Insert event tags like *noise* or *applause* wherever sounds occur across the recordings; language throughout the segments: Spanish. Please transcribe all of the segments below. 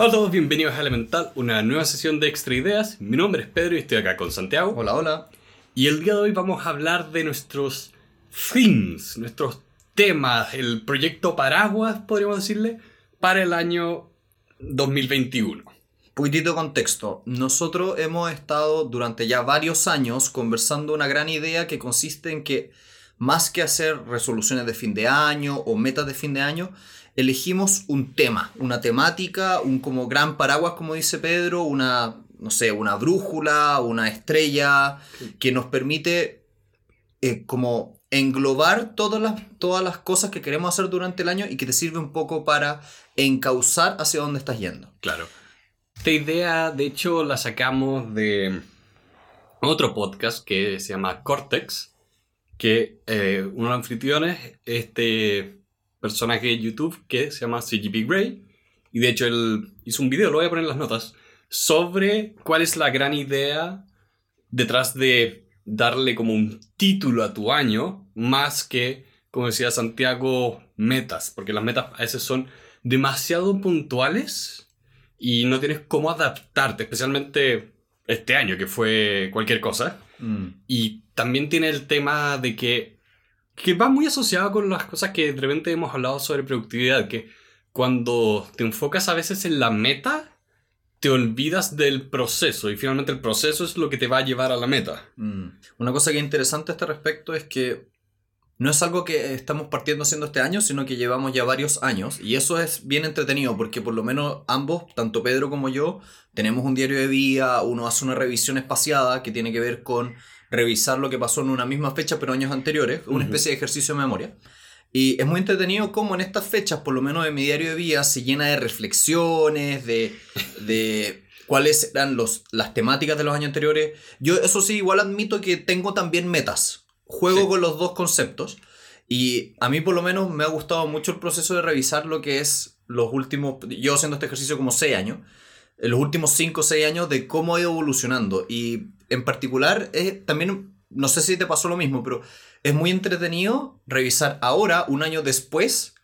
Hola a todos, bienvenidos a Elemental, una nueva sesión de Extra Ideas. Mi nombre es Pedro y estoy acá con Santiago. Hola, hola. Y el día de hoy vamos a hablar de nuestros themes, nuestros temas, el proyecto Paraguas, podríamos decirle, para el año 2021. Poquitito contexto. Nosotros hemos estado durante ya varios años conversando una gran idea que consiste en que más que hacer resoluciones de fin de año o metas de fin de año, elegimos un tema, una temática, un como gran paraguas, como dice Pedro, una, no sé, una brújula, una estrella, que nos permite eh, como englobar todas las, todas las cosas que queremos hacer durante el año y que te sirve un poco para encauzar hacia dónde estás yendo. Claro. Esta idea, de hecho, la sacamos de otro podcast que se llama Cortex, que eh, uno de los anfitriones, este personaje de YouTube que se llama CGP Grey. Y de hecho él hizo un video, lo voy a poner en las notas, sobre cuál es la gran idea detrás de darle como un título a tu año, más que, como decía Santiago, metas, porque las metas a veces son demasiado puntuales y no tienes cómo adaptarte, especialmente este año que fue cualquier cosa. Mm. Y también tiene el tema de que que va muy asociado con las cosas que de repente hemos hablado sobre productividad, que cuando te enfocas a veces en la meta, te olvidas del proceso y finalmente el proceso es lo que te va a llevar a la meta. Mm. Una cosa que es interesante a este respecto es que no es algo que estamos partiendo haciendo este año, sino que llevamos ya varios años y eso es bien entretenido porque por lo menos ambos, tanto Pedro como yo, tenemos un diario de día, uno hace una revisión espaciada que tiene que ver con revisar lo que pasó en una misma fecha pero años anteriores, una especie de ejercicio de memoria. Y es muy entretenido cómo en estas fechas, por lo menos en mi diario de vida, se llena de reflexiones, de, de cuáles eran los, las temáticas de los años anteriores. Yo eso sí, igual admito que tengo también metas. Juego con los dos conceptos. Y a mí por lo menos me ha gustado mucho el proceso de revisar lo que es los últimos, yo haciendo este ejercicio como 6 años, en los últimos 5 o 6 años de cómo ha ido evolucionando. Y en particular, también, no sé si te pasó lo mismo, pero es muy entretenido revisar ahora, un año después,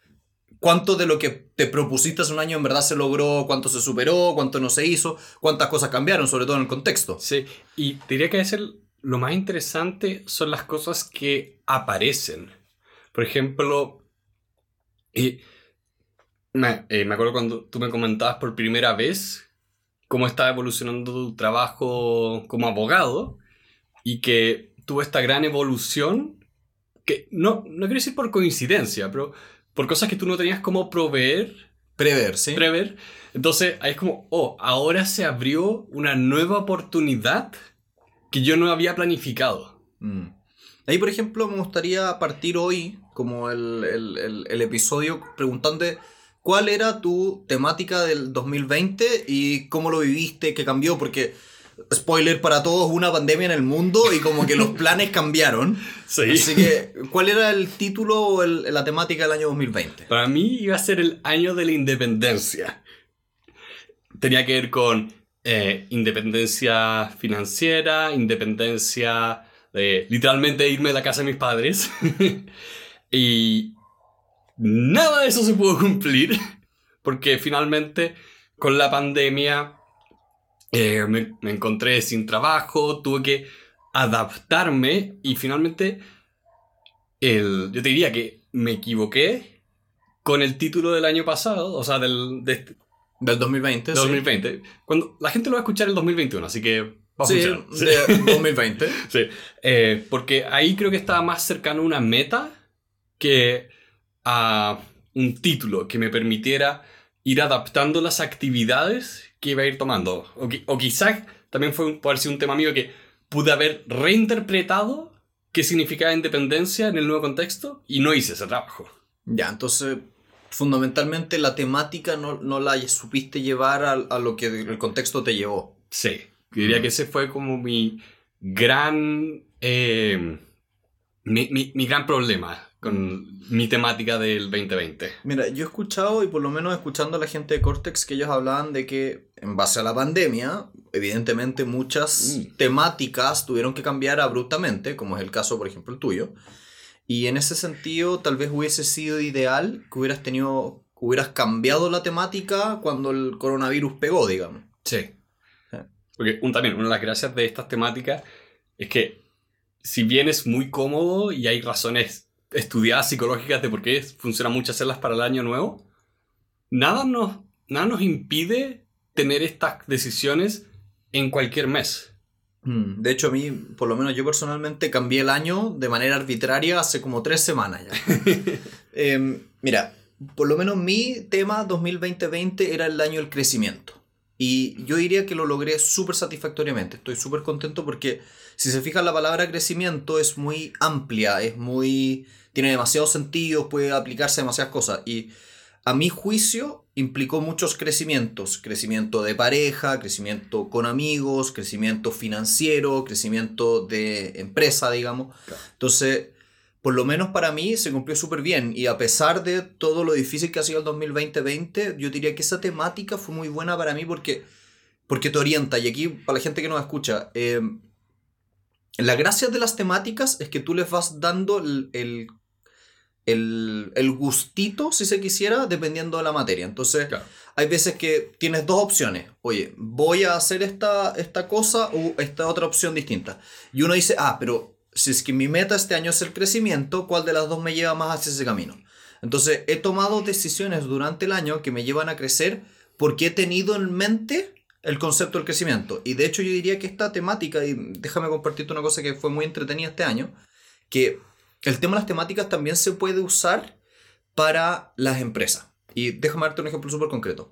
cuánto de lo que te propusiste hace un año en verdad se logró, cuánto se superó, cuánto no se hizo, cuántas cosas cambiaron, sobre todo en el contexto. Sí, y diría que es lo más interesante son las cosas que aparecen. Por ejemplo, me, eh, me acuerdo cuando tú me comentabas por primera vez cómo estaba evolucionando tu trabajo como abogado y que tuvo esta gran evolución que no, no quiero decir por coincidencia, pero por cosas que tú no tenías como proveer. Prever, sí. Prever. Entonces ahí es como, oh, ahora se abrió una nueva oportunidad que yo no había planificado. Mm. Ahí, por ejemplo, me gustaría partir hoy, como el, el, el episodio, preguntando ¿Cuál era tu temática del 2020 y cómo lo viviste, qué cambió? Porque, spoiler para todos, una pandemia en el mundo y como que los *laughs* planes cambiaron. Sí. Así que, ¿cuál era el título o la temática del año 2020? Para mí iba a ser el año de la independencia. Tenía que ver con eh, independencia financiera, independencia de literalmente irme de la casa de mis padres. *laughs* y Nada de eso se pudo cumplir, porque finalmente con la pandemia eh, me, encontré sin trabajo, tuve que adaptarme y finalmente el, yo te diría que me equivoqué con el título del año pasado, o sea, del, este del 2020. 2020. Cuando la gente lo va a escuchar el 2021, así que va a sí, De 2020. *laughs* sí, eh, porque ahí creo que estaba más cercano a una meta que a un título que me permitiera ir adaptando las actividades que iba a ir tomando. O, o quizás también fue, puede ser un tema mío que pude haber reinterpretado qué significaba independencia en el nuevo contexto y no hice ese trabajo. Ya, entonces fundamentalmente la temática no, no la supiste llevar a, lo que el contexto te llevó. Sí, diría que ese fue como mi gran... Eh, mi, mi, mi, gran problema con mi temática del 2020. Mira, yo he escuchado, y por lo menos escuchando a la gente de Cortex, que ellos hablaban de que en base a la pandemia, evidentemente muchas mm. temáticas tuvieron que cambiar abruptamente, como es el caso, por ejemplo, el tuyo. Y en ese sentido, tal vez hubiese sido ideal que hubieras tenido hubieras cambiado la temática cuando el coronavirus pegó, digamos. Sí. Porque un, también una de las gracias de estas temáticas es que si bien es muy cómodo y hay razones estudiadas psicológicas de por qué funciona mucho hacerlas para el año nuevo, nada nos, nada nos impide tener estas decisiones en cualquier mes. Mm, de hecho, a mí, por lo menos yo personalmente, cambié el año de manera arbitraria hace como tres semanas ya. *laughs* Em, mira, por lo menos mi tema 2020 era el año del crecimiento. Y yo diría que lo logré súper satisfactoriamente. Estoy súper contento porque si se fijan la palabra crecimiento es muy amplia, es muy... tiene demasiados sentidos, puede aplicarse a demasiadas cosas. Y a mi juicio implicó muchos crecimientos. Crecimiento de pareja, crecimiento con amigos, crecimiento financiero, crecimiento de empresa, digamos. Entonces, por lo menos para mí se cumplió súper bien. Y a pesar de todo lo difícil que ha sido el 2020, yo diría que esa temática fue muy buena para mí porque, porque te orienta. Y aquí, para la gente que nos escucha, eh, la gracia de las temáticas es que tú les vas dando el, el, el, gustito, si se quisiera, dependiendo de la materia. Entonces, hay veces que tienes dos opciones. Oye, voy a hacer esta, esta cosa o esta otra opción distinta. Y uno dice, ah, pero si es que mi meta este año es el crecimiento, ¿cuál de las dos me lleva más hacia ese camino? Entonces, he tomado decisiones durante el año que me llevan a crecer porque he tenido en mente el concepto del crecimiento. Y de hecho yo diría que esta temática, y déjame compartirte una cosa que fue muy entretenida este año, que el tema de las temáticas también se puede usar para las empresas. Y déjame darte un ejemplo súper concreto.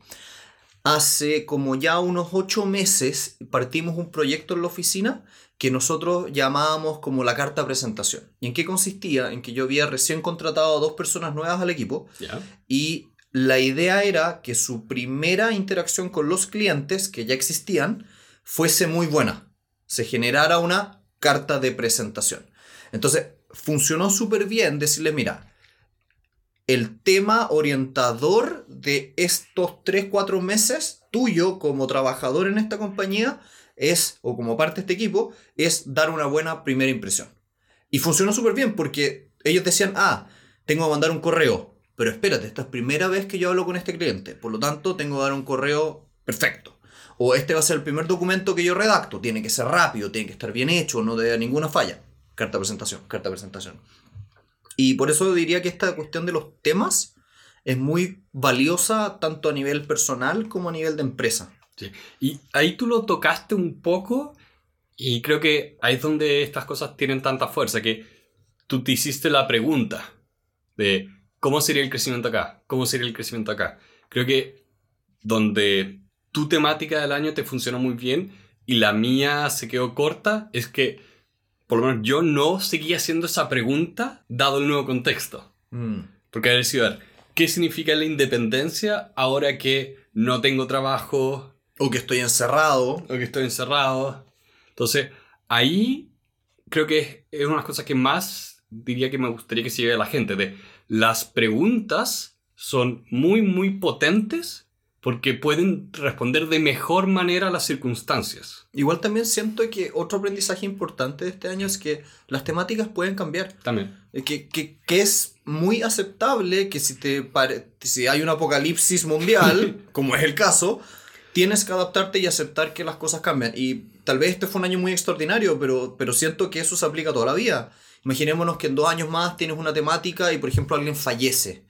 Hace como ya unos ocho meses partimos un proyecto en la oficina que nosotros llamábamos como la carta presentación. ¿Y en qué consistía? En que yo había recién contratado a dos personas nuevas al equipo y la idea era que su primera interacción con los clientes que ya existían fuese muy buena. Se generara una carta de presentación. Entonces, funcionó súper bien decirle, mira, el tema orientador de estos 3, 4 meses tuyo como trabajador en esta compañía es, o como parte de este equipo, es dar una buena primera impresión. Y funcionó súper bien porque ellos decían, ah, tengo que mandar un correo pero espérate, esta es primera vez que yo hablo con este cliente, por lo tanto tengo que dar un correo perfecto. O este va a ser el primer documento que yo redacto, tiene que ser rápido, tiene que estar bien hecho, no debe ninguna falla. Carta presentación, carta presentación. Y por eso diría que esta cuestión de los temas es muy valiosa tanto a nivel personal como a nivel de empresa. Sí. Y ahí tú lo tocaste un poco y creo que ahí es donde estas cosas tienen tanta fuerza, que tú te hiciste la pregunta de ¿Cómo sería el crecimiento acá? ¿Cómo sería el crecimiento acá? Creo que donde tu temática del año te funcionó muy bien y la mía se quedó corta es que por lo menos yo no seguía haciendo esa pregunta dado el nuevo contexto. Mm. Porque a ver, ¿qué significa la independencia ahora que no tengo trabajo? O que estoy encerrado. O que estoy encerrado. Entonces, ahí creo que es una de las cosas que más diría que me gustaría que se lleve a la gente. De las preguntas son muy, muy potentes porque pueden responder de mejor manera a las circunstancias. Igual también siento que otro aprendizaje importante de este año es que las temáticas pueden cambiar. También. Eh, que, que, que es muy aceptable que si, te si hay un apocalipsis mundial, *laughs* como es el caso, tienes que adaptarte y aceptar que las cosas cambian. Y tal vez este fue un año muy extraordinario, pero, pero siento que eso se aplica toda la vida. Imaginémonos que en dos años más tienes una temática y, por ejemplo, alguien fallece.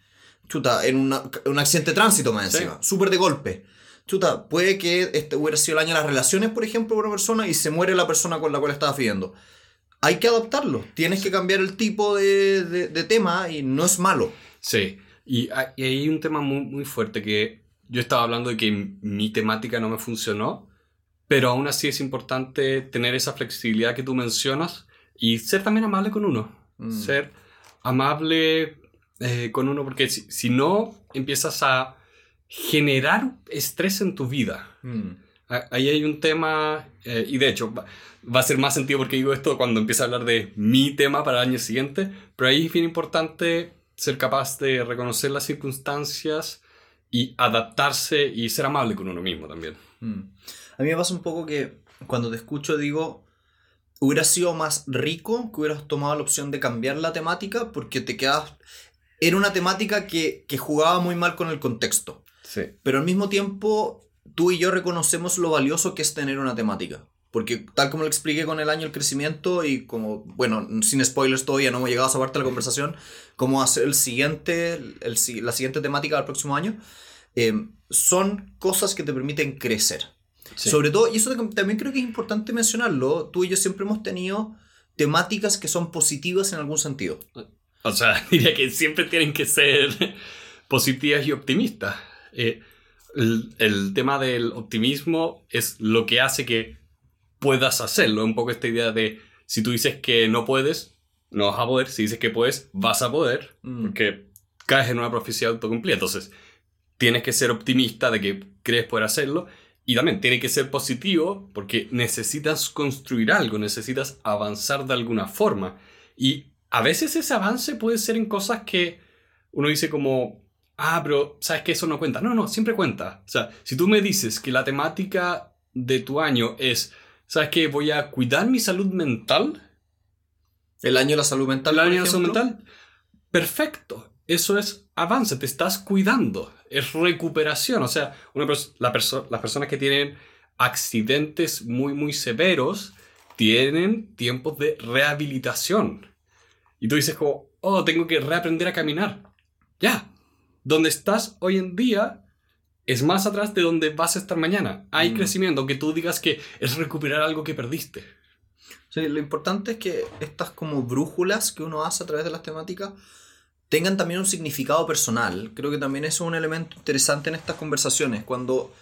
Chuta, en un accidente de tránsito más encima. Súper de golpe. Chuta, puede que este hubiera sido el año de las relaciones, por ejemplo, con una persona y se muere la persona con la cual estaba viviendo. Hay que adaptarlo. Tienes que cambiar el tipo de, de, tema y no es malo. Sí. Y hay, hay un tema muy, muy fuerte que yo estaba hablando de que mi temática no me funcionó, pero aún así es importante tener esa flexibilidad que tú mencionas y ser también amable con uno. Mm. Ser amable eh, con uno, porque si, no, empiezas a generar estrés en tu vida. Mm. Ahí hay un tema, eh, y de hecho va, a ser más sentido porque digo esto cuando empiece a hablar de mi tema para el año siguiente, pero ahí es bien importante ser capaz de reconocer las circunstancias y adaptarse y ser amable con uno mismo también. Mm. A mí me pasa un poco que cuando te escucho digo, hubiera sido más rico que hubieras tomado la opción de cambiar la temática porque te quedas... era una temática que, que jugaba muy mal con el contexto. Sí. Pero al mismo tiempo, tú y yo reconocemos lo valioso que es tener una temática. Porque tal como lo expliqué con el año el crecimiento y como, bueno, sin spoilers todavía no hemos llegado a esa parte de la conversación, cómo hacer el siguiente, el, la siguiente temática del próximo año, eh, son cosas que te permiten crecer. Sí. Sobre todo, y eso tam- también creo que es importante mencionarlo, tú y yo siempre hemos tenido temáticas que son positivas en algún sentido. O sea, *laughs* diría que siempre tienen que ser positivas y optimistas. Eh, el, el tema del optimismo es lo que hace que puedas hacerlo. Un poco esta idea de si tú dices que no puedes, no vas a poder. Si dices que puedes, vas a poder. Mm. Porque caes en una profecía autocumplida. Entonces, tienes que ser optimista de que crees poder hacerlo. Y también tiene que ser positivo porque necesitas construir algo, necesitas avanzar de alguna forma. Y a veces ese avance puede ser en cosas que uno dice como, ah, pero sabes que eso no cuenta. No, no, siempre cuenta. O sea, si tú me dices que la temática de tu año es, sabes que voy a cuidar mi salud mental, El año de la salud mental. el año de la salud mental, perfecto. Eso es avance, te estás cuidando, es recuperación. O sea, una pers- la perso- las personas que tienen accidentes muy, muy severos tienen tiempos de rehabilitación. Y tú dices como, oh, tengo que reaprender a caminar. Ya, donde estás hoy en día es más atrás de donde vas a estar mañana. Hay Mm. crecimiento, aunque tú digas que es recuperar algo que perdiste. Sí, lo importante es que estas como brújulas que uno hace a través de las temáticas tengan también un significado personal. Creo que también eso es un elemento interesante en estas conversaciones. Cuando,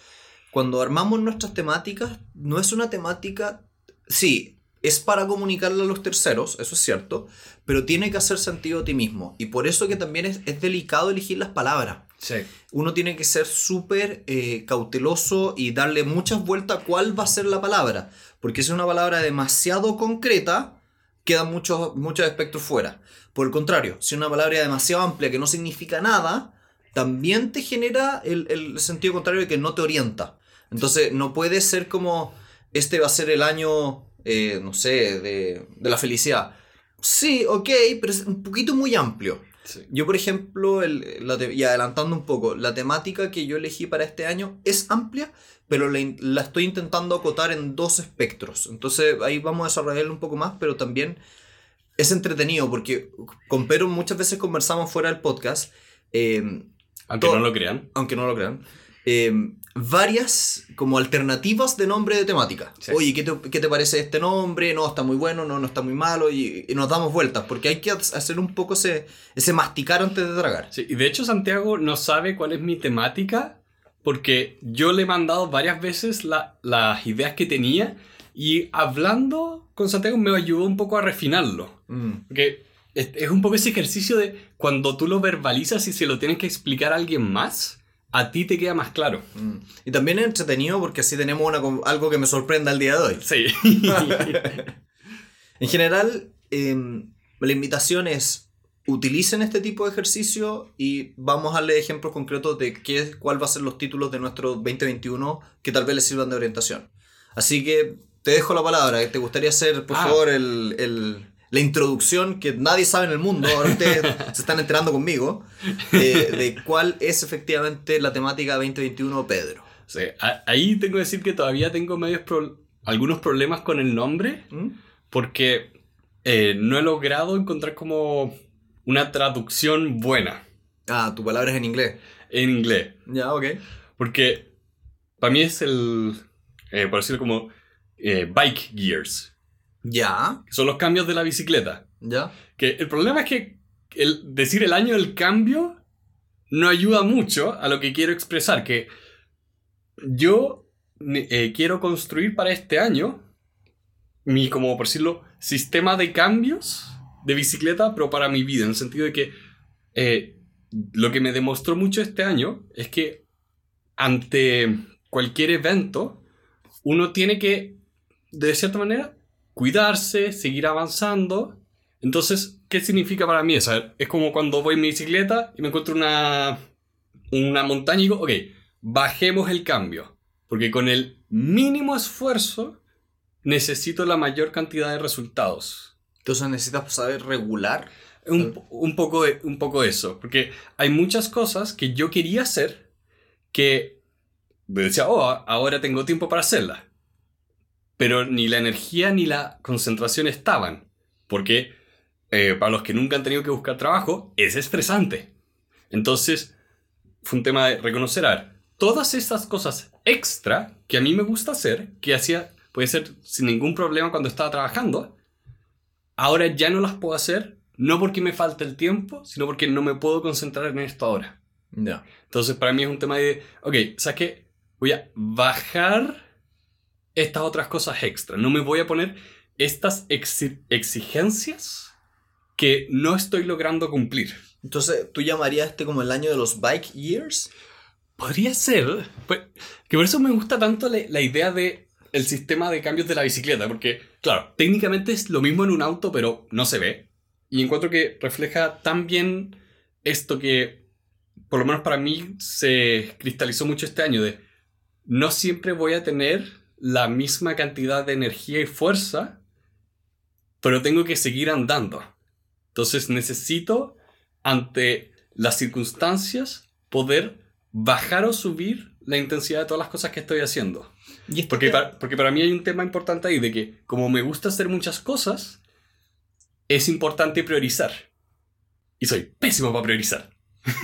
cuando armamos nuestras temáticas, no es una temática, sí, es para comunicarle a los terceros, eso es cierto, pero tiene que hacer sentido a ti mismo. Y por eso que también es, es delicado elegir las palabras Sí. uno tiene que ser súper eh, cauteloso y darle muchas vueltas a cuál va a ser la palabra. Porque si es una palabra demasiado concreta, quedan muchos, muchos espectros fuera. Por el contrario, si es una palabra demasiado amplia que no significa nada, también te genera el, el sentido contrario de que no te orienta. Entonces no puede ser como, este va a ser el año, eh, no sé, de, de la felicidad. Sí, ok, pero es un poquito muy amplio. Sí. Yo, por ejemplo, el- la te- y adelantando un poco, la temática que yo elegí para este año es amplia, pero la, la estoy intentando acotar en dos espectros. Entonces ahí vamos a desarrollarlo un poco más, pero también es entretenido porque con Pedro muchas veces conversamos fuera del podcast, eh, Aunque no lo crean. aunque no lo crean, eh, varias como alternativas de nombre de temática. Sí. Oye, ¿qué te, qué te parece este nombre? No, está muy bueno, no, no está muy malo, y, y nos damos vueltas, porque hay que hacer un poco ese, ese masticar antes de tragar. Sí, y de hecho Santiago no sabe cuál es mi temática porque yo le he mandado varias veces la- las ideas que tenía y hablando con Santiago me ayudó un poco a refinarlo. Mm. Porque es, es un poco ese ejercicio de cuando tú lo verbalizas y se lo tienes que explicar a alguien más, a ti te queda más claro. Mm. Y también es entretenido porque así tenemos una, algo que me sorprenda el día de hoy. Sí. *laughs* En general, em, la invitación es utilicen este tipo de ejercicio y vamos a darle ejemplos concretos de qué, cuál va a ser los títulos de nuestro 2021 que tal vez les sirvan de orientación. Así que te dejo la palabra. ¿Te gustaría hacer, por Ah. favor, el, el- la introducción que nadie sabe en el mundo? Ahora ustedes *laughs* se están enterando conmigo eh, de cuál es efectivamente la temática 2021 Pedro. Sí, ahí tengo que decir que todavía tengo medios pro- algunos problemas con el nombre ¿Mm? porque eh, no he logrado encontrar como una traducción buena Ah, tu palabra es en inglés. en inglés. Ya, ok. Porque para mí es el, eh, por decirlo como, eh, bike gears, Ya, que son los cambios de la bicicleta. ya. Que el problema es que el, decir el año del cambio no ayuda mucho a lo que quiero expresar, que yo eh, quiero construir para este año mi, como por decirlo, sistema de cambios de bicicleta, pero para mi vida, en el sentido de que eh, lo que me demostró mucho este año es que ante cualquier evento, uno tiene que, de cierta manera, cuidarse, seguir avanzando. Entonces, ¿qué significa para mí eso? Es como cuando voy en mi bicicleta y me encuentro una, una montaña y digo, ok, bajemos el cambio. Porque con el mínimo esfuerzo necesito la mayor cantidad de resultados. Entonces necesitas saber regular. un, un, poco, un poco eso, porque hay muchas cosas que yo quería hacer que decía, oh, ahora tengo tiempo para hacerlas. Pero ni la energía ni la concentración estaban, porque eh, para los que nunca han tenido que buscar trabajo, es estresante. Entonces, fue un tema de reconocer, a ver, todas estas cosas extra que a mí me gusta hacer, que hacía, puede ser sin ningún problema cuando estaba trabajando, ahora ya no las puedo hacer, no porque me falte el tiempo, sino porque no me puedo concentrar en esto ahora. Ya. Entonces, para mí es un tema de, ok, ¿sabes qué? Voy a bajar estas otras cosas extra. No me voy a poner estas exigencias que no estoy logrando cumplir. Entonces, ¿tú llamarías este como el año de los bike years? Podría ser. Pues, que por eso me gusta tanto la, la idea de el sistema de cambios de la bicicleta, porque, claro, técnicamente es lo mismo en un auto, pero no se ve. Y encuentro que refleja tan bien esto que, por lo menos para mí, se cristalizó mucho este año, de no siempre voy a tener la misma cantidad de energía y fuerza, pero tengo que seguir andando. Entonces necesito, ante las circunstancias, poder bajar o subir la intensidad de todas las cosas que estoy haciendo. ¿Y porque, para, porque para mí hay un tema importante ahí de que como me gusta hacer muchas cosas, es importante priorizar. Y soy pésimo para priorizar. *laughs*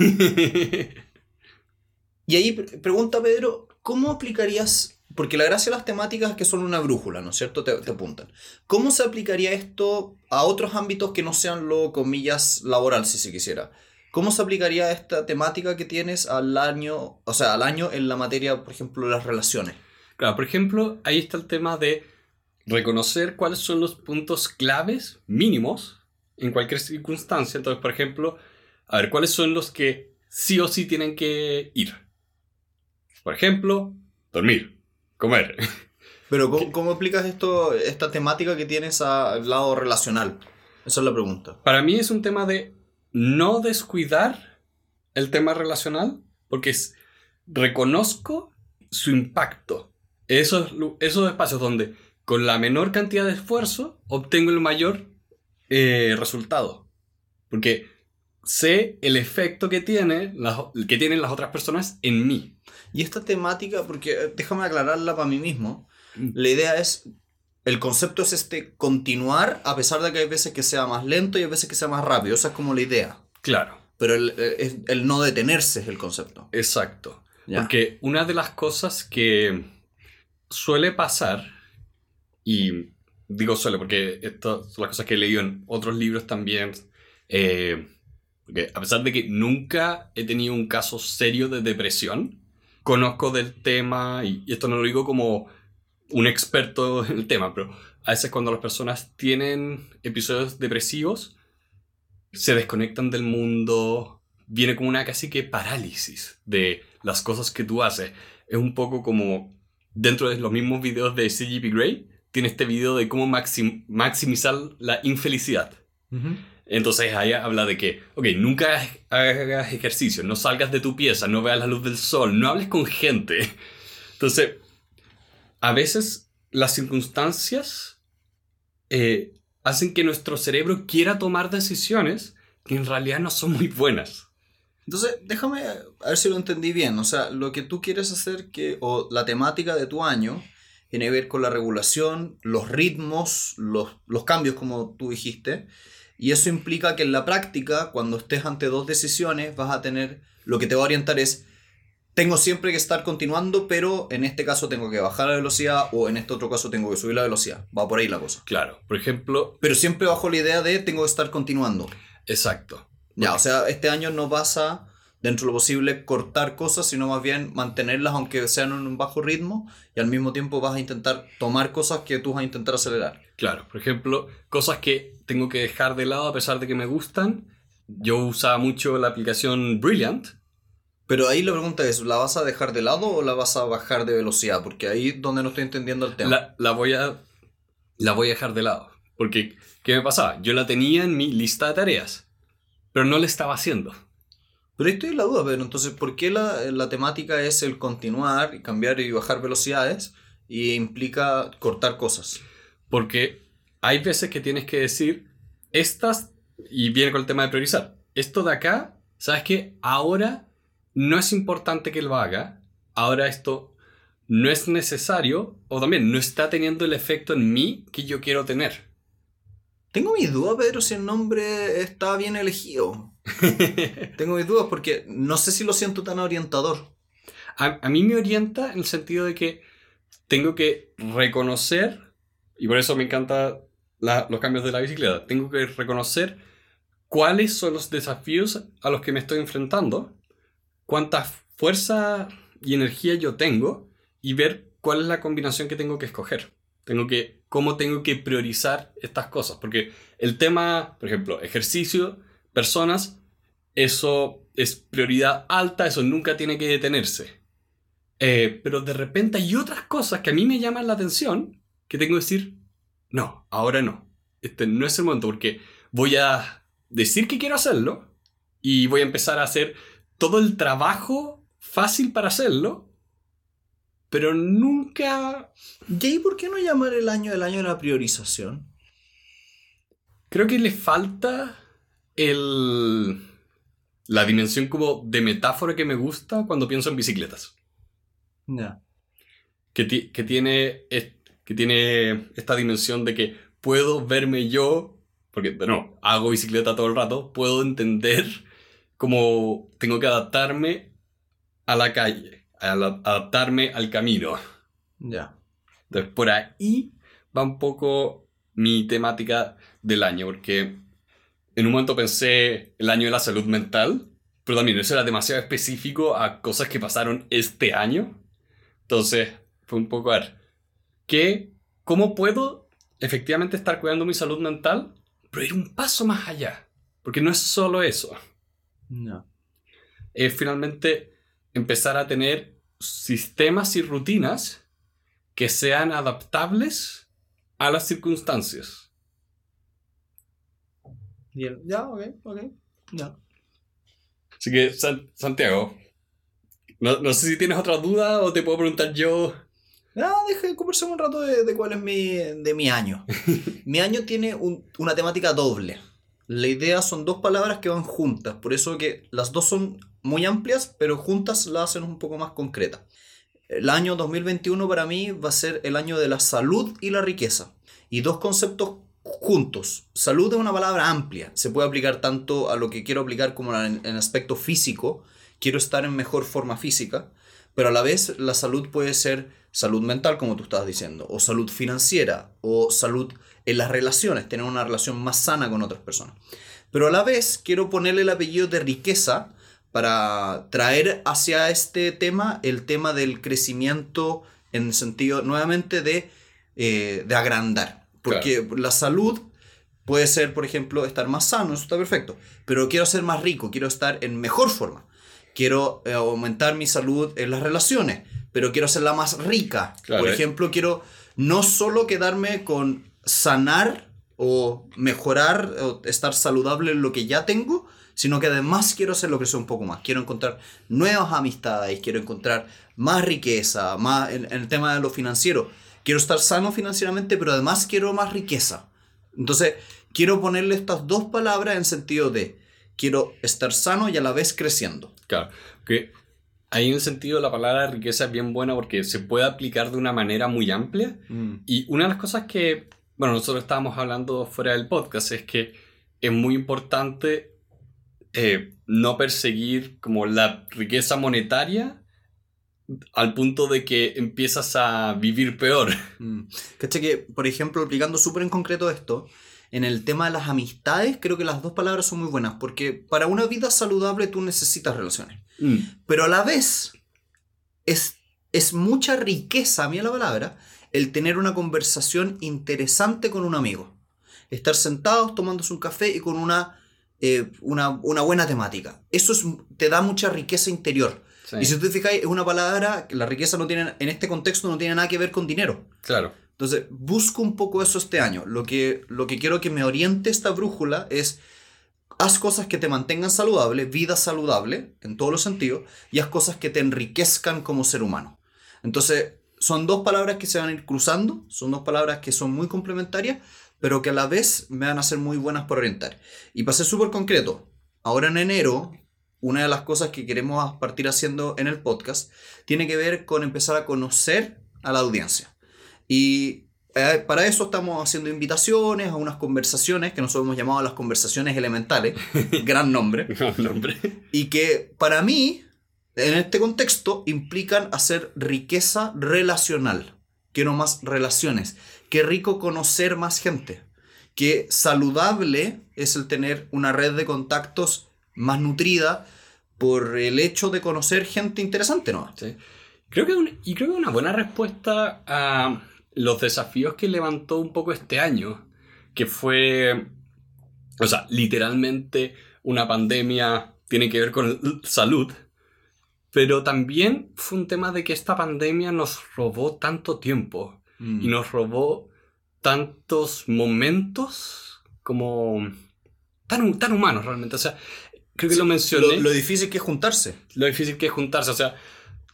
y ahí pregunta Pedro, ¿cómo aplicarías, porque la gracia de las temáticas es que son una brújula, ¿no es cierto? Te, te apuntan. ¿Cómo se aplicaría esto a otros ámbitos que no sean lo, comillas, laboral, si se quisiera? ¿Cómo se aplicaría esta temática que tienes al año, o sea, al año en la materia, por ejemplo, de las relaciones? Claro, por ejemplo, ahí está el tema de reconocer cuáles son los puntos claves mínimos en cualquier circunstancia. Entonces, por ejemplo, a ver, cuáles son los que sí o sí tienen que ir. Por ejemplo, dormir, comer. Pero ¿cómo, ¿cómo aplicas esto, esta temática que tienes al lado relacional? Esa es la pregunta. Para mí es un tema de no descuidar el tema relacional, porque es, reconozco su impacto. Esos, esos espacios donde con la menor cantidad de esfuerzo obtengo el mayor eh, resultado. Porque sé el efecto que, tiene que tienen las otras personas en mí. Y esta temática, porque eh, déjame aclararla para mí mismo, mm. la idea es el concepto es este continuar a pesar de que hay veces que sea más lento y hay veces que sea más rápido. Esa es como la idea. Claro. Pero el, el, no detenerse es el concepto. Exacto. Porque una de las cosas que suele pasar, y digo suele porque estas son las cosas que he leído en otros libros también, eh, porque a pesar de que nunca he tenido un caso serio de depresión, conozco del tema, y esto no lo digo como un experto *laughs* en el tema, pero a veces cuando las personas tienen episodios depresivos, se desconectan del mundo, viene como una casi que parálisis de las cosas que tú haces. Es un poco como dentro de los mismos videos de CGP Grey, tiene este video de cómo maximizar la infelicidad. Entonces ahí habla de que, ok, nunca hagas ejercicio, no salgas de tu pieza, no veas la luz del sol, no hables con gente. Entonces, a veces las circunstancias eh, hacen que nuestro cerebro quiera tomar decisiones que en realidad no son muy buenas. Entonces, déjame a ver si lo entendí bien. O sea, lo que tú quieres hacer que, o la temática de tu año, tiene que ver con la regulación, los ritmos, los, los cambios, como tú dijiste. Y eso implica que en la práctica, cuando estés ante dos decisiones, vas a tener, lo que te va a orientar es tengo siempre que estar continuando, pero en este caso tengo que bajar la velocidad o en este otro caso tengo que subir la velocidad. Va por ahí la cosa. Claro, por ejemplo... Pero siempre bajo la idea de tengo que estar continuando. Exacto. Ya, o sea, este año no vas a, dentro de lo posible, cortar cosas, sino más bien mantenerlas aunque sean en un bajo ritmo y al mismo tiempo vas a intentar tomar cosas que tú vas a intentar acelerar. Claro, por ejemplo, cosas que tengo que dejar de lado a pesar de que me gustan. Yo usaba mucho la aplicación Brilliant, pero ahí la pregunta es, ¿la vas a dejar de lado o la vas a bajar de velocidad? Porque ahí es donde no estoy entendiendo el tema. La, voy, a, la voy a dejar de lado. Porque, ¿qué me pasaba? Yo la tenía en mi lista de tareas, pero no la estaba haciendo. Pero ahí estoy en la duda, pero entonces, ¿por qué la, la temática es el continuar, y cambiar y bajar velocidades y implica cortar cosas? Porque hay veces que tienes que decir, estas y viene con el tema de priorizar. Esto de acá, ¿sabes qué? Ahora no es importante que lo haga. Ahora esto no es necesario o también no está teniendo el efecto en mí que yo quiero tener. Tengo mis dudas, Pedro, si el nombre está bien elegido. *laughs* Tengo mis dudas porque no sé si lo siento tan orientador. A, a mí me orienta en el sentido de que tengo que reconocer, y por eso me los cambios de la bicicleta, tengo que reconocer cuáles son los desafíos a los que me estoy enfrentando, cuánta fuerza y energía yo tengo y ver cuál es la combinación que tengo que escoger. Tengo que, cómo tengo que priorizar estas cosas. Porque el tema, por ejemplo, ejercicio, personas, eso es prioridad alta, eso nunca tiene que detenerse. Eh, pero de repente hay otras cosas que a mí me llaman la atención que tengo que decir, no, ahora no. Este no es el momento porque voy a decir que quiero hacerlo y voy a empezar a hacer todo el trabajo fácil para hacerlo, pero nunca... ¿Y por qué no llamar el año el año de la priorización? Creo que le falta el... la dimensión como de metáfora que me gusta cuando pienso en bicicletas. Que, que, tiene, que tiene esta dimensión de que puedo verme yo, porque, bueno, hago bicicleta todo el rato, puedo entender cómo tengo que adaptarme a la calle, adaptarme al camino. Ya. Entonces, por ahí va un poco mi temática del año, porque en un momento pensé el año de la salud mental, pero también eso era demasiado específico a cosas que pasaron este año. Entonces, fue un poco a ver, ¿qué, ¿cómo puedo efectivamente estar cuidando mi salud mental, pero ir un paso más allá? Porque no es solo eso. No. Es finalmente empezar a tener sistemas y rutinas que sean adaptables a las circunstancias. Ya, ok, ok, ya. Así que, Santiago, no, no, sé si tienes otra duda o te puedo preguntar yo. No, deja conversar un rato de, de, cuál es mi, de mi año. *laughs* mi año tiene un, una temática doble. La idea son dos palabras que van juntas, por eso que las dos son muy amplias, pero juntas la hacen un poco más concreta. El año 2021 para mí va a ser el año de la salud y la riqueza. Y dos conceptos juntos. Salud es una palabra amplia, se puede aplicar tanto a lo que quiero aplicar como en, en aspecto físico, quiero estar en mejor forma física, pero a la vez la salud puede ser salud mental, como tú estabas diciendo, o salud financiera, o salud en las relaciones, tener una relación más sana con otras personas. Pero a la vez quiero ponerle el apellido de riqueza para traer hacia este tema el tema del crecimiento en el sentido nuevamente de, eh, de agrandar. Porque la salud puede ser, por ejemplo, estar más sano, eso está perfecto, pero quiero ser más rico, quiero estar en mejor forma quiero eh, aumentar mi salud en las relaciones, pero quiero hacerla más rica. Por ejemplo, quiero no solo quedarme con sanar o mejorar o estar saludable en lo que ya tengo, sino que además quiero hacerlo crecer un poco más. Quiero encontrar nuevas amistades, quiero encontrar más riqueza, más en, en el tema de lo financiero. Quiero estar sano financieramente, pero además quiero más riqueza. Entonces, quiero ponerle estas dos palabras en sentido de quiero estar sano y a la vez creciendo. Claro, que en el sentido la palabra riqueza es bien buena porque se puede aplicar de una manera muy amplia. Mm. Y una de las cosas que, bueno, nosotros estábamos hablando fuera del podcast es que es muy importante eh, no perseguir como la riqueza monetaria al punto de que empiezas a vivir peor. Mm. Que, por ejemplo, aplicando súper en concreto esto, en el tema de las amistades, creo que las dos palabras son muy buenas, porque para una vida saludable tú necesitas relaciones. Mm. Pero a la vez, es, es mucha riqueza, a mí la palabra, el tener una conversación interesante con un amigo. Estar sentados tomándose un café y con una, eh, una, buena temática. Eso es, te da mucha riqueza interior. Y si tú te fijáis, es una palabra, la riqueza no tiene, en este contexto no tiene nada que ver con dinero. Claro. Entonces, busco un poco eso este año. Lo que, lo que quiero que me oriente esta brújula es haz cosas que te mantengan saludable, vida saludable, en todos los sentidos, y haz cosas que te enriquezcan como ser humano. Entonces, son dos palabras que se van a ir cruzando, son dos palabras que son muy complementarias, pero que a la vez me van a ser muy buenas por orientar. Y para ser súper concreto, ahora en enero, una de las cosas que queremos partir haciendo en el podcast tiene que ver con empezar a conocer a la audiencia. Y eh, para eso estamos haciendo invitaciones a unas conversaciones que nosotros hemos llamado las conversaciones elementales, *laughs* gran nombre, *laughs* Gran nombre. y que para mí, en este contexto, implican hacer riqueza relacional. Quiero más relaciones. Qué rico conocer más gente. Qué saludable es el tener una red de contactos más nutrida por el hecho de conocer gente interesante, ¿no? Sí. Creo que un- y creo que una buena respuesta a los desafíos que levantó un poco este año, que fue, o sea, literalmente una pandemia tiene que ver con salud, pero también fue un tema de que esta pandemia nos robó tanto tiempo Mm. y nos robó tantos momentos como tan, tan humanos realmente. O sea, creo que lo mencioné Lo, lo difícil que es juntarse. lo difícil que es juntarse. O sea,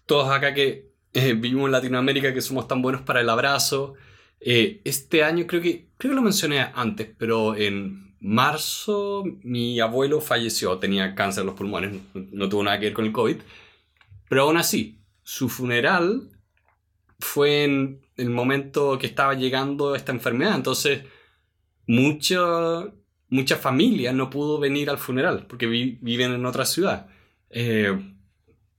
todos acá que eh, vivimos en Latinoamérica, que somos tan buenos para el abrazo. eh, este año creo que, creo que lo mencioné antes, pero en marzo mi abuelo falleció, tenía cáncer en los pulmones, no, no tuvo nada que ver con el COVID. Pero aún así, su funeral fue en el momento que estaba llegando esta enfermedad. Entonces, mucha, mucha familia no pudo venir al funeral porque vi- viven en otra ciudad. Eh,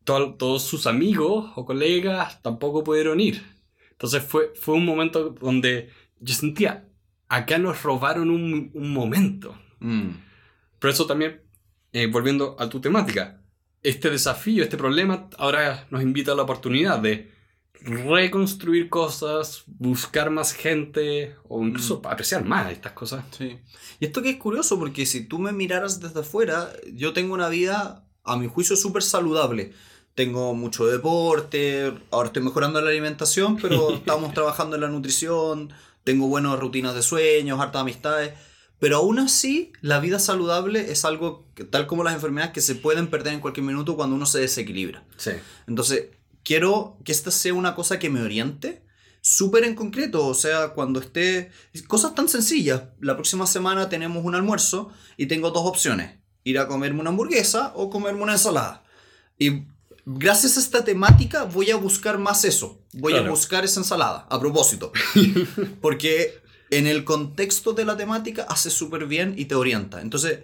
to- todos sus amigos o colegas tampoco pudieron ir. Entonces fue, fue un momento donde yo sentía, acá nos robaron un, un momento. Mm. Pero eso también, eh, volviendo a tu temática, este desafío, este problema, ahora nos invita a la oportunidad de reconstruir cosas, buscar más gente o incluso apreciar más estas cosas. Sí. Y esto que es curioso, porque si tú me miraras desde afuera, yo tengo una vida, a mi juicio, súper saludable. Tengo mucho deporte, ahora estoy mejorando la alimentación, pero *laughs* estamos trabajando en la nutrición, tengo buenas rutinas de sueños, hartas amistades. Pero aún así, la vida saludable es algo, que, tal como las enfermedades, que se pueden perder en cualquier minuto cuando uno se desequilibra. Sí. Entonces, quiero que esta sea una cosa que me oriente súper en concreto. O sea, cuando esté... Cosas tan sencillas. La próxima semana tenemos un almuerzo y tengo dos opciones. Ir a comerme una hamburguesa o comerme una ensalada. Y gracias a esta temática voy a buscar más eso. Voy a buscar esa ensalada. A propósito. *laughs* Porque en el contexto de la temática hace súper bien y te orienta. Entonces,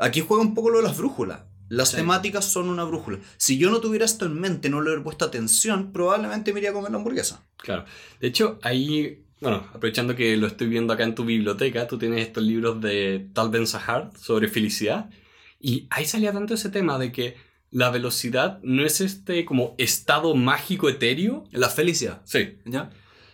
aquí juega un poco lo de las brújulas. Las Sí. temáticas son una brújula. Si yo no tuviera esto en mente, no le hubiera puesto atención, probablemente me iría a comer la hamburguesa. Claro. De hecho, ahí, bueno, aprovechando que lo estoy viendo acá en tu biblioteca, tú tienes estos libros de Tal Ben Sahar sobre felicidad. Y ahí salía tanto ese tema de que la velocidad no es este como estado mágico etéreo. La felicidad. Sí. ¿Ya?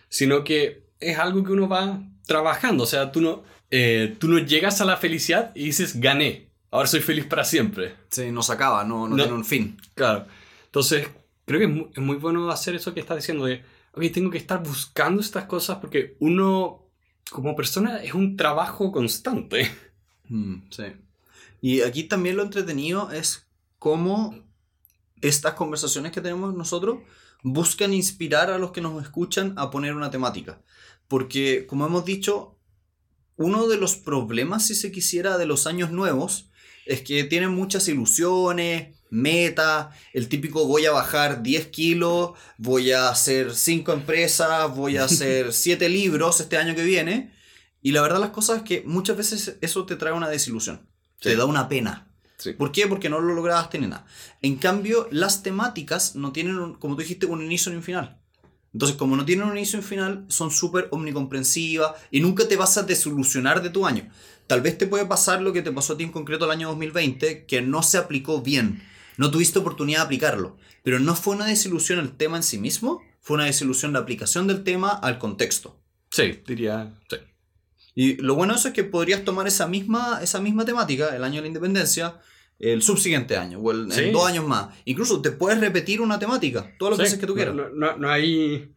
Sino que es algo que uno va trabajando. O sea, tú no, eh, tú no llegas a la felicidad y dices, gané. Ahora soy feliz para siempre. Sí, no se acaba, no, no, No. tiene un fin. Claro. Entonces, creo que es muy, es muy bueno hacer eso que estás diciendo de, ok, tengo que estar buscando estas cosas porque uno, como persona, es un trabajo constante. Mm, sí. Y aquí también lo entretenido es cómo estas conversaciones que tenemos nosotros buscan inspirar a los que nos escuchan a poner una temática. Porque, como hemos dicho, uno de los problemas, si se quisiera, de los años nuevos es que tienen muchas ilusiones, metas, el típico voy a bajar 10 kilos, voy a hacer 5 empresas, voy a hacer *laughs* 7 libros este año que viene. Y la verdad las cosas es que muchas veces eso te trae una desilusión, te da una pena. Sí. ¿Por qué? Porque no lo lograste ni nada. En cambio, las temáticas no tienen, un- como tú dijiste, un inicio ni un final. Entonces, como no tienen un inicio ni un final, son súper omnicomprensivas y nunca te vas a desilusionar de tu año. Tal vez te puede pasar lo que te pasó a ti en concreto el año 2020, que no se aplicó bien. No tuviste oportunidad de aplicarlo. Pero no fue una desilusión el tema en sí mismo, fue una desilusión la aplicación del tema al contexto. Sí, diría, sí. Y lo bueno de eso es que podrías tomar esa misma, esa misma temática, el año de la independencia, el subsiguiente año, o el, Sí. en dos años más. Incluso te puedes repetir una temática, todas las Sí, veces que tú quieras. No, no- no hay,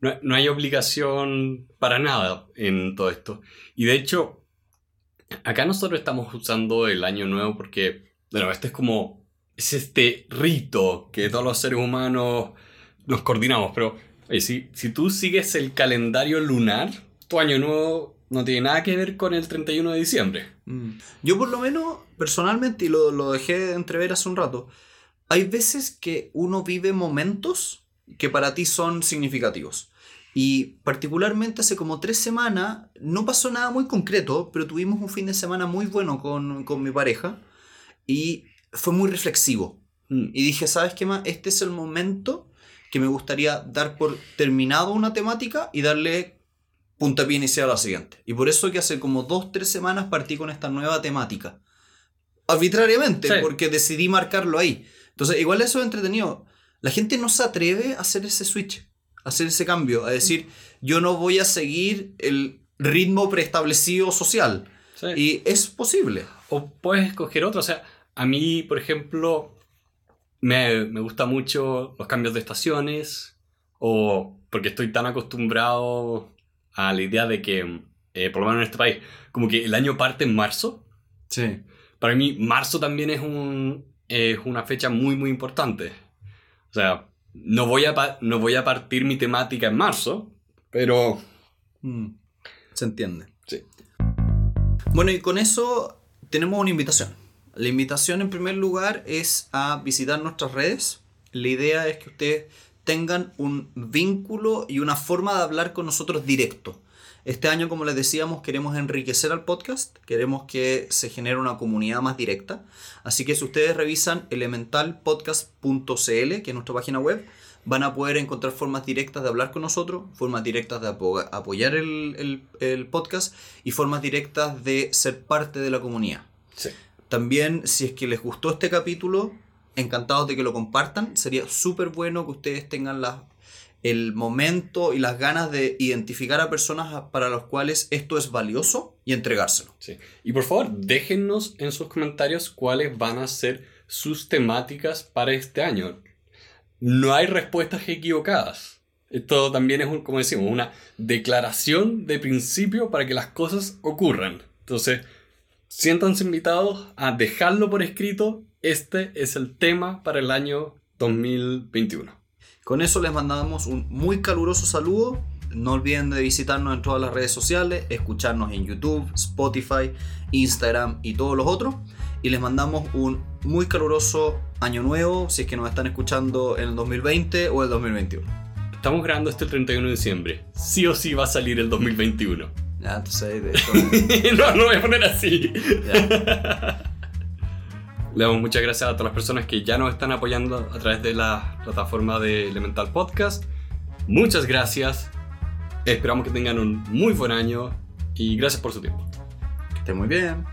no, no hay obligación para nada en todo esto. Y de hecho, acá nosotros estamos usando el año nuevo porque, bueno, este es como, es este rito que todos los seres humanos nos coordinamos. Pero oye, si, si tú sigues el calendario lunar, tu año nuevo no tiene nada que ver con el 31 de diciembre. Mm. Yo por lo menos, personalmente, y lo, lo dejé de entrever hace un rato, hay veces que uno vive momentos que para ti son significativos. Y particularmente hace como tres semanas, no pasó nada muy concreto, pero tuvimos un fin de semana muy bueno con, con mi pareja y fue muy reflexivo. Mm. Y dije, ¿sabes qué más? Este es el momento que me gustaría dar por terminado una temática y darle puntapié inicial a la siguiente. Y por eso que hace como dos, tres semanas partí con esta nueva temática. Arbitrariamente, Sí. porque decidí marcarlo ahí. Entonces, igual eso es entretenido. La gente no se atreve a hacer ese switch, a hacer ese cambio, a decir, yo no voy a seguir el ritmo preestablecido social. Sí. Y es posible. O puedes escoger otro. O sea, a mí, por ejemplo, me, me gusta mucho los cambios de estaciones. O porque estoy tan acostumbrado a la idea de que, eh, por lo menos en este país, como que el año parte en marzo. Sí. Para mí, marzo también es, un, es una fecha muy, muy importante. O sea, no voy, a, no voy a partir mi temática en marzo, pero Mm, Se entiende. Sí. Bueno, y con eso tenemos una invitación. La invitación en primer lugar es a visitar nuestras redes. La idea es que ustedes tengan un vínculo y una forma de hablar con nosotros directo. Este año, como les decíamos, queremos enriquecer al podcast, queremos que se genere una comunidad más directa. Así que si ustedes revisan elementalpodcast.cl, que es nuestra página web, van a poder encontrar formas directas de hablar con nosotros, formas directas de apo- apoyar el, el- el podcast y formas directas de ser parte de la comunidad. sí. También, si es que les gustó este capítulo, encantados de que lo compartan. Sería súper bueno que ustedes tengan la- el momento y las ganas de identificar a personas para las cuales esto es valioso y entregárselo. Y por favor, déjennos en sus comentarios cuáles van a ser sus temáticas para este año. No hay respuestas equivocadas. Esto también es, un, como decimos, una declaración de principio para que las cosas ocurran. Entonces, siéntanse invitados a dejarlo por escrito. Este es el tema para el año 2021. Con eso les mandamos un muy caluroso saludo. No olviden de visitarnos en todas las redes sociales, escucharnos en YouTube, Spotify, Instagram y todos los otros. Y les mandamos un muy caluroso año nuevo, si es que nos están escuchando en el 2020 o el 2021. Estamos grabando este el 31 de diciembre. Sí o sí va a salir el 2021. Ya, entonces, de *laughs* esto- no, no voy a poner así. ya. *laughs* Le damos muchas gracias a todas las personas que ya nos están apoyando a través de la plataforma de Elemental Podcast. Muchas gracias. Esperamos que tengan un muy buen año y gracias por su tiempo. Que esté muy bien.